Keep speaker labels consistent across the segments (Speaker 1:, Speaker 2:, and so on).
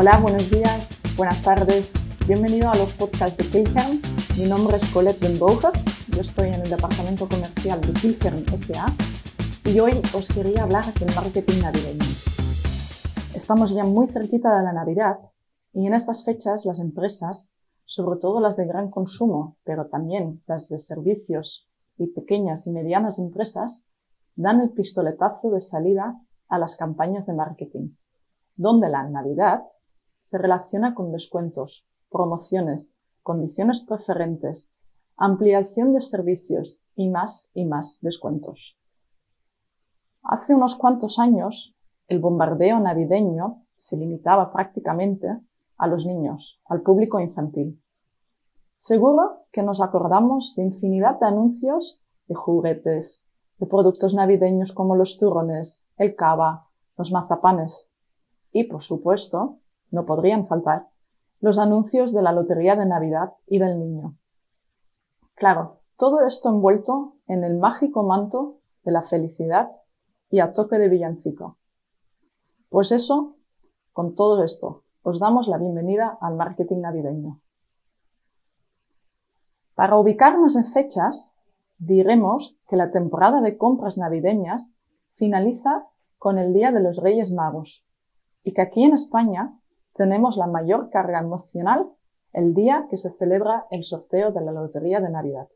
Speaker 1: Hola, buenos días, buenas tardes. Bienvenido a los podcasts de Kilkern. Mi nombre es Colette Den Yo estoy en el departamento comercial de Kilkern SA y hoy os quería hablar del marketing navideño. Estamos ya muy cerquita de la Navidad y en estas fechas las empresas, sobre todo las de gran consumo, pero también las de servicios y pequeñas y medianas empresas, dan el pistoletazo de salida a las campañas de marketing, donde la Navidad se relaciona con descuentos, promociones, condiciones preferentes, ampliación de servicios y más y más descuentos. Hace unos cuantos años, el bombardeo navideño se limitaba prácticamente a los niños, al público infantil. Seguro que nos acordamos de infinidad de anuncios de juguetes, de productos navideños como los turrones, el cava, los mazapanes. Y, por supuesto, no podrían faltar los anuncios de la Lotería de Navidad y del Niño. Claro, todo esto envuelto en el mágico manto de la felicidad y a toque de villancico. Pues eso, con todo esto, os damos la bienvenida al marketing navideño. Para ubicarnos en fechas, diremos que la temporada de compras navideñas finaliza con el Día de los Reyes Magos y que aquí en España tenemos la mayor carga emocional el día que se celebra el sorteo de la Lotería de Navidad.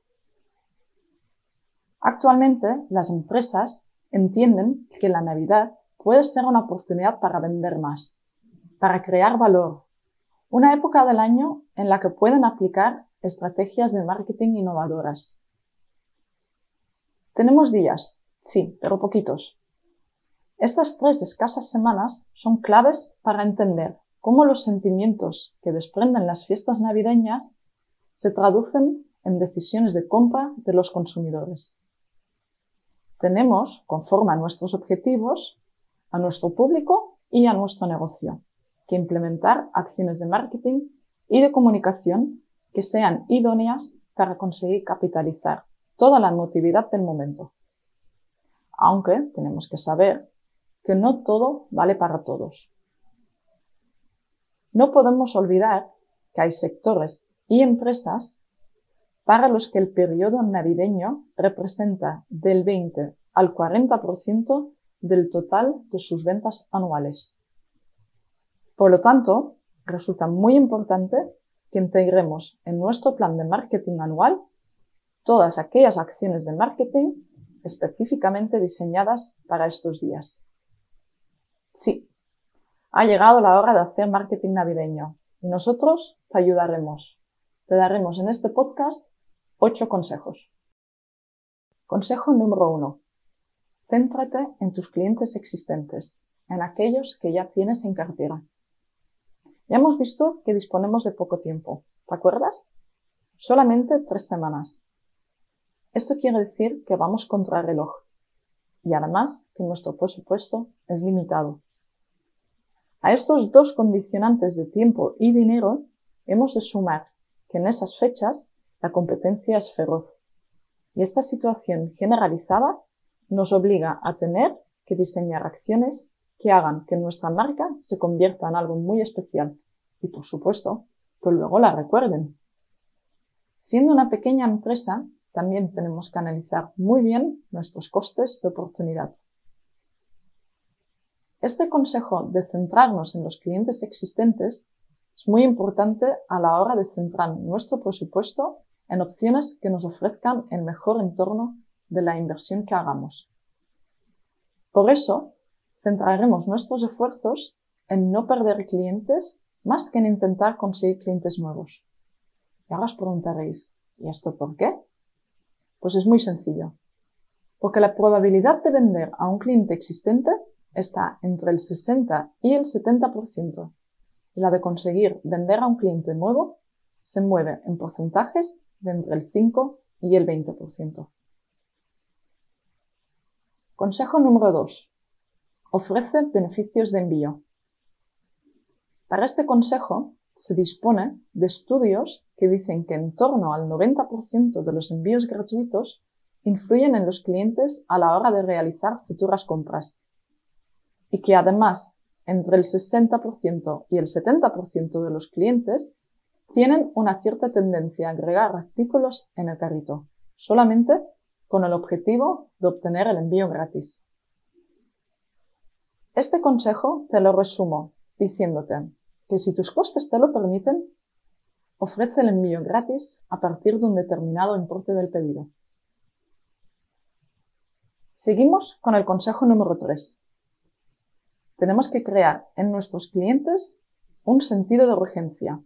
Speaker 1: Actualmente, las empresas entienden que la Navidad puede ser una oportunidad para vender más, para crear valor, una época del año en la que pueden aplicar estrategias de marketing innovadoras. Tenemos días, sí, pero poquitos. Estas tres escasas semanas son claves para entender cómo los sentimientos que desprenden las fiestas navideñas se traducen en decisiones de compra de los consumidores. Tenemos, conforme a nuestros objetivos, a nuestro público y a nuestro negocio, que implementar acciones de marketing y de comunicación que sean idóneas para conseguir capitalizar toda la emotividad del momento. Aunque tenemos que saber que no todo vale para todos. No podemos olvidar que hay sectores y empresas para los que el periodo navideño representa del 20 al 40% del total de sus ventas anuales. Por lo tanto, resulta muy importante que integremos en nuestro plan de marketing anual todas aquellas acciones de marketing específicamente diseñadas para estos días. Sí, ha llegado la hora de hacer marketing navideño y nosotros te ayudaremos. Te daremos en este podcast ocho consejos. Consejo número uno. Céntrate en tus clientes existentes, en aquellos que ya tienes en cartera. Ya hemos visto que disponemos de poco tiempo, ¿te acuerdas? Solamente tres semanas. Esto quiere decir que vamos contra el reloj y además que nuestro presupuesto es limitado. A estos dos condicionantes de tiempo y dinero hemos de sumar que en esas fechas la competencia es feroz. Y esta situación generalizada nos obliga a tener que diseñar acciones que hagan que nuestra marca se convierta en algo muy especial y, por supuesto, que luego la recuerden. Siendo una pequeña empresa, también tenemos que analizar muy bien nuestros costes de oportunidad. Este consejo de centrarnos en los clientes existentes es muy importante a la hora de centrar nuestro presupuesto en opciones que nos ofrezcan el mejor entorno de la inversión que hagamos. Por eso, centraremos nuestros esfuerzos en no perder clientes más que en intentar conseguir clientes nuevos. Y ahora os preguntaréis, ¿y esto por qué? Pues es muy sencillo. Porque la probabilidad de vender a un cliente existente está entre el 60 y el 70%. Y la de conseguir vender a un cliente nuevo se mueve en porcentajes de entre el 5 y el 20%. Consejo número 2. Ofrece beneficios de envío. Para este consejo se dispone de estudios que dicen que en torno al 90% de los envíos gratuitos influyen en los clientes a la hora de realizar futuras compras y que además entre el 60% y el 70% de los clientes tienen una cierta tendencia a agregar artículos en el carrito, solamente con el objetivo de obtener el envío gratis. Este consejo te lo resumo diciéndote que si tus costes te lo permiten, ofrece el envío gratis a partir de un determinado importe del pedido. Seguimos con el consejo número 3. Tenemos que crear en nuestros clientes un sentido de urgencia.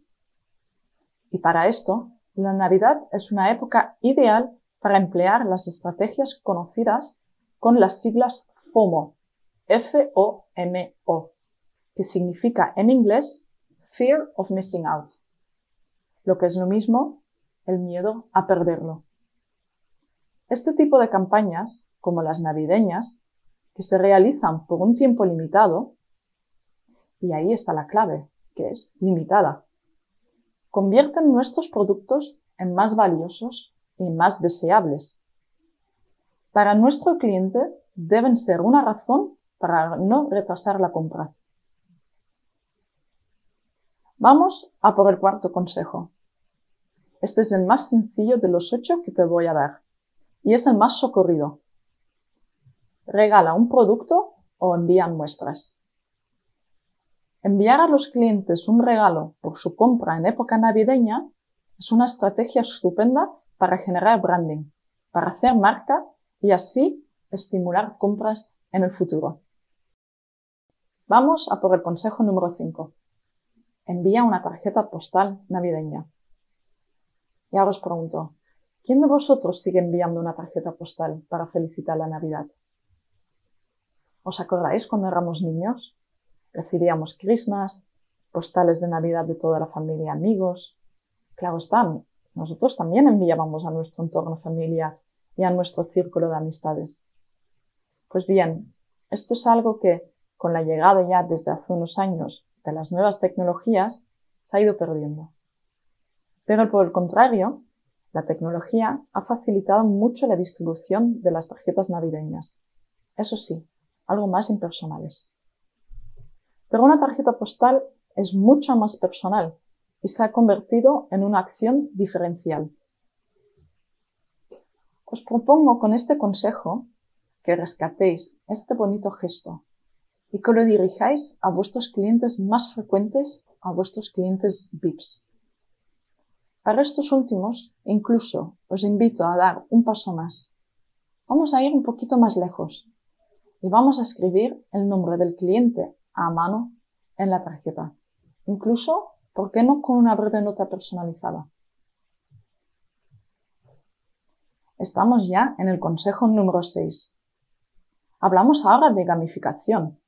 Speaker 1: Y para esto, la Navidad es una época ideal para emplear las estrategias conocidas con las siglas FOMO, F-O-M-O, que significa en inglés Fear of Missing Out, lo que es lo mismo el miedo a perderlo. Este tipo de campañas como las navideñas, que se realizan por un tiempo limitado, y ahí está la clave, que es limitada, convierten nuestros productos en más valiosos y más deseables. Para nuestro cliente deben ser una razón para no retrasar la compra. Vamos a por el cuarto consejo. Este es el más sencillo de los ocho que te voy a dar y es el más socorrido regala un producto o envían muestras. Enviar a los clientes un regalo por su compra en época navideña es una estrategia estupenda para generar branding, para hacer marca y así estimular compras en el futuro. Vamos a por el consejo número 5. Envía una tarjeta postal navideña. Y ahora os pregunto, ¿quién de vosotros sigue enviando una tarjeta postal para felicitar la Navidad? ¿Os acordáis cuando éramos niños? Recibíamos Christmas, postales de Navidad de toda la familia, amigos. Claro está, nosotros también enviábamos a nuestro entorno familiar y a nuestro círculo de amistades. Pues bien, esto es algo que, con la llegada ya desde hace unos años de las nuevas tecnologías, se ha ido perdiendo. Pero por el contrario, la tecnología ha facilitado mucho la distribución de las tarjetas navideñas. Eso sí, algo más impersonales. Pero una tarjeta postal es mucho más personal y se ha convertido en una acción diferencial. Os propongo con este consejo que rescatéis este bonito gesto y que lo dirijáis a vuestros clientes más frecuentes, a vuestros clientes VIPs. Para estos últimos, incluso os invito a dar un paso más. Vamos a ir un poquito más lejos y vamos a escribir el nombre del cliente a mano en la tarjeta. Incluso, ¿por qué no con una breve nota personalizada? Estamos ya en el consejo número 6. Hablamos ahora de gamificación,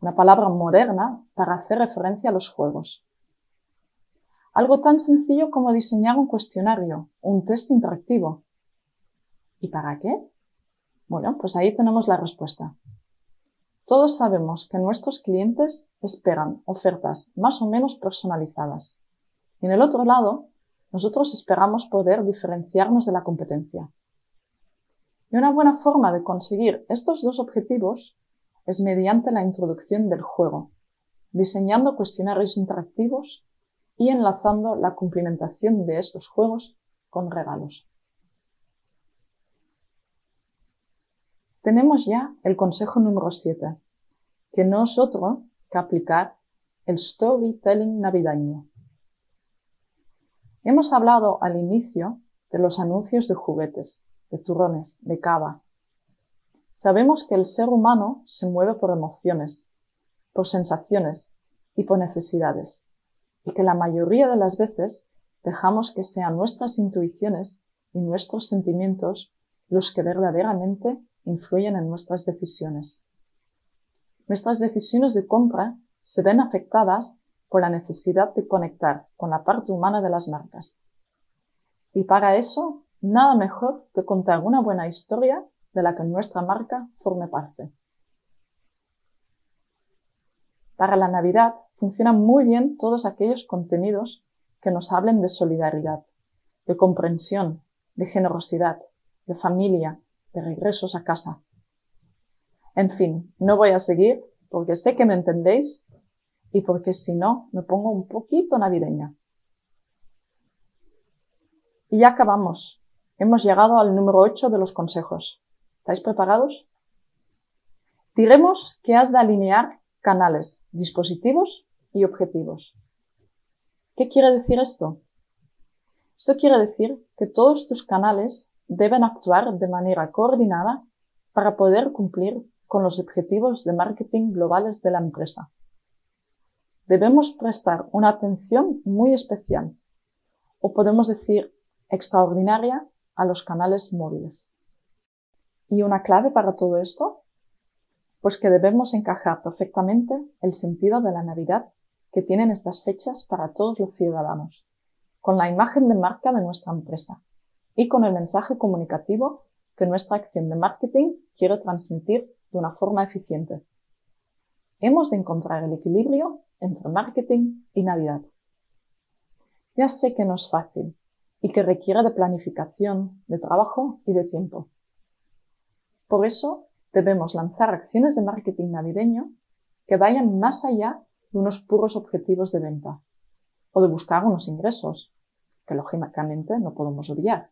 Speaker 1: una palabra moderna para hacer referencia a los juegos. Algo tan sencillo como diseñar un cuestionario, un test interactivo. ¿Y para qué? Bueno, pues ahí tenemos la respuesta. Todos sabemos que nuestros clientes esperan ofertas más o menos personalizadas. Y en el otro lado, nosotros esperamos poder diferenciarnos de la competencia. Y una buena forma de conseguir estos dos objetivos es mediante la introducción del juego, diseñando cuestionarios interactivos y enlazando la cumplimentación de estos juegos con regalos. Tenemos ya el consejo número 7, que no es otro que aplicar el storytelling navideño. Hemos hablado al inicio de los anuncios de juguetes, de turrones, de cava. Sabemos que el ser humano se mueve por emociones, por sensaciones y por necesidades, y que la mayoría de las veces dejamos que sean nuestras intuiciones y nuestros sentimientos los que verdaderamente influyen en nuestras decisiones. Nuestras decisiones de compra se ven afectadas por la necesidad de conectar con la parte humana de las marcas. Y para eso, nada mejor que contar una buena historia de la que nuestra marca forme parte. Para la Navidad funcionan muy bien todos aquellos contenidos que nos hablen de solidaridad, de comprensión, de generosidad, de familia, de regresos a casa. En fin, no voy a seguir porque sé que me entendéis y porque si no, me pongo un poquito navideña. Y ya acabamos. Hemos llegado al número 8 de los consejos. ¿Estáis preparados? Diremos que has de alinear canales, dispositivos y objetivos. ¿Qué quiere decir esto? Esto quiere decir que todos tus canales deben actuar de manera coordinada para poder cumplir con los objetivos de marketing globales de la empresa. Debemos prestar una atención muy especial, o podemos decir extraordinaria, a los canales móviles. ¿Y una clave para todo esto? Pues que debemos encajar perfectamente el sentido de la Navidad que tienen estas fechas para todos los ciudadanos, con la imagen de marca de nuestra empresa y con el mensaje comunicativo que nuestra acción de marketing quiere transmitir de una forma eficiente. Hemos de encontrar el equilibrio entre marketing y Navidad. Ya sé que no es fácil y que requiere de planificación, de trabajo y de tiempo. Por eso debemos lanzar acciones de marketing navideño que vayan más allá de unos puros objetivos de venta o de buscar unos ingresos, que lógicamente no podemos olvidar.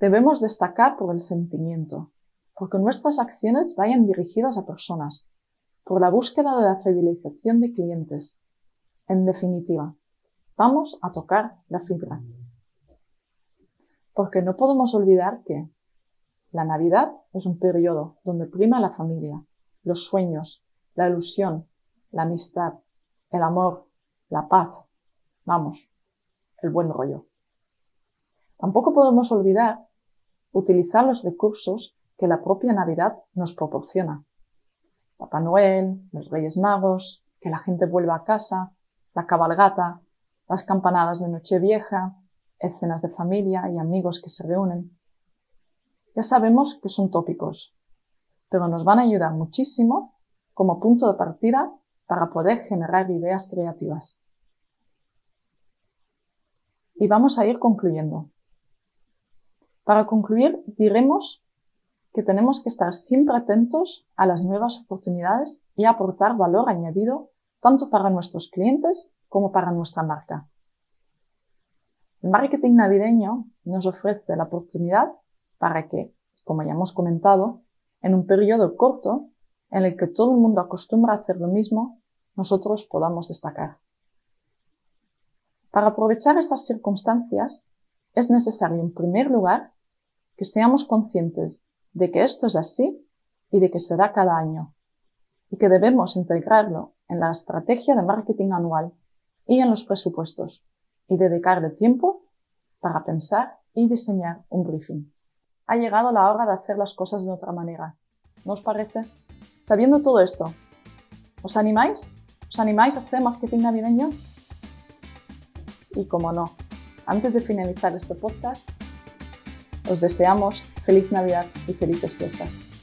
Speaker 1: Debemos destacar por el sentimiento, porque nuestras acciones vayan dirigidas a personas, por la búsqueda de la fidelización de clientes. En definitiva, vamos a tocar la fibra. Porque no podemos olvidar que la Navidad es un periodo donde prima la familia, los sueños, la ilusión, la amistad, el amor, la paz, vamos, el buen rollo. Tampoco podemos olvidar utilizar los recursos que la propia Navidad nos proporciona. Papá Noel, los Reyes Magos, que la gente vuelva a casa, la cabalgata, las campanadas de Nochevieja, escenas de familia y amigos que se reúnen. Ya sabemos que son tópicos, pero nos van a ayudar muchísimo como punto de partida para poder generar ideas creativas. Y vamos a ir concluyendo. Para concluir, diremos que tenemos que estar siempre atentos a las nuevas oportunidades y aportar valor añadido tanto para nuestros clientes como para nuestra marca. El marketing navideño nos ofrece la oportunidad para que, como ya hemos comentado, en un periodo corto en el que todo el mundo acostumbra a hacer lo mismo, nosotros podamos destacar. Para aprovechar estas circunstancias, es necesario, en primer lugar, que seamos conscientes de que esto es así y de que se da cada año, y que debemos integrarlo en la estrategia de marketing anual y en los presupuestos, y dedicarle tiempo para pensar y diseñar un briefing. Ha llegado la hora de hacer las cosas de otra manera. ¿No os parece? Sabiendo todo esto, ¿os animáis? ¿Os animáis a hacer marketing navideño? Y como no, antes de finalizar este podcast, os deseamos feliz Navidad y felices fiestas.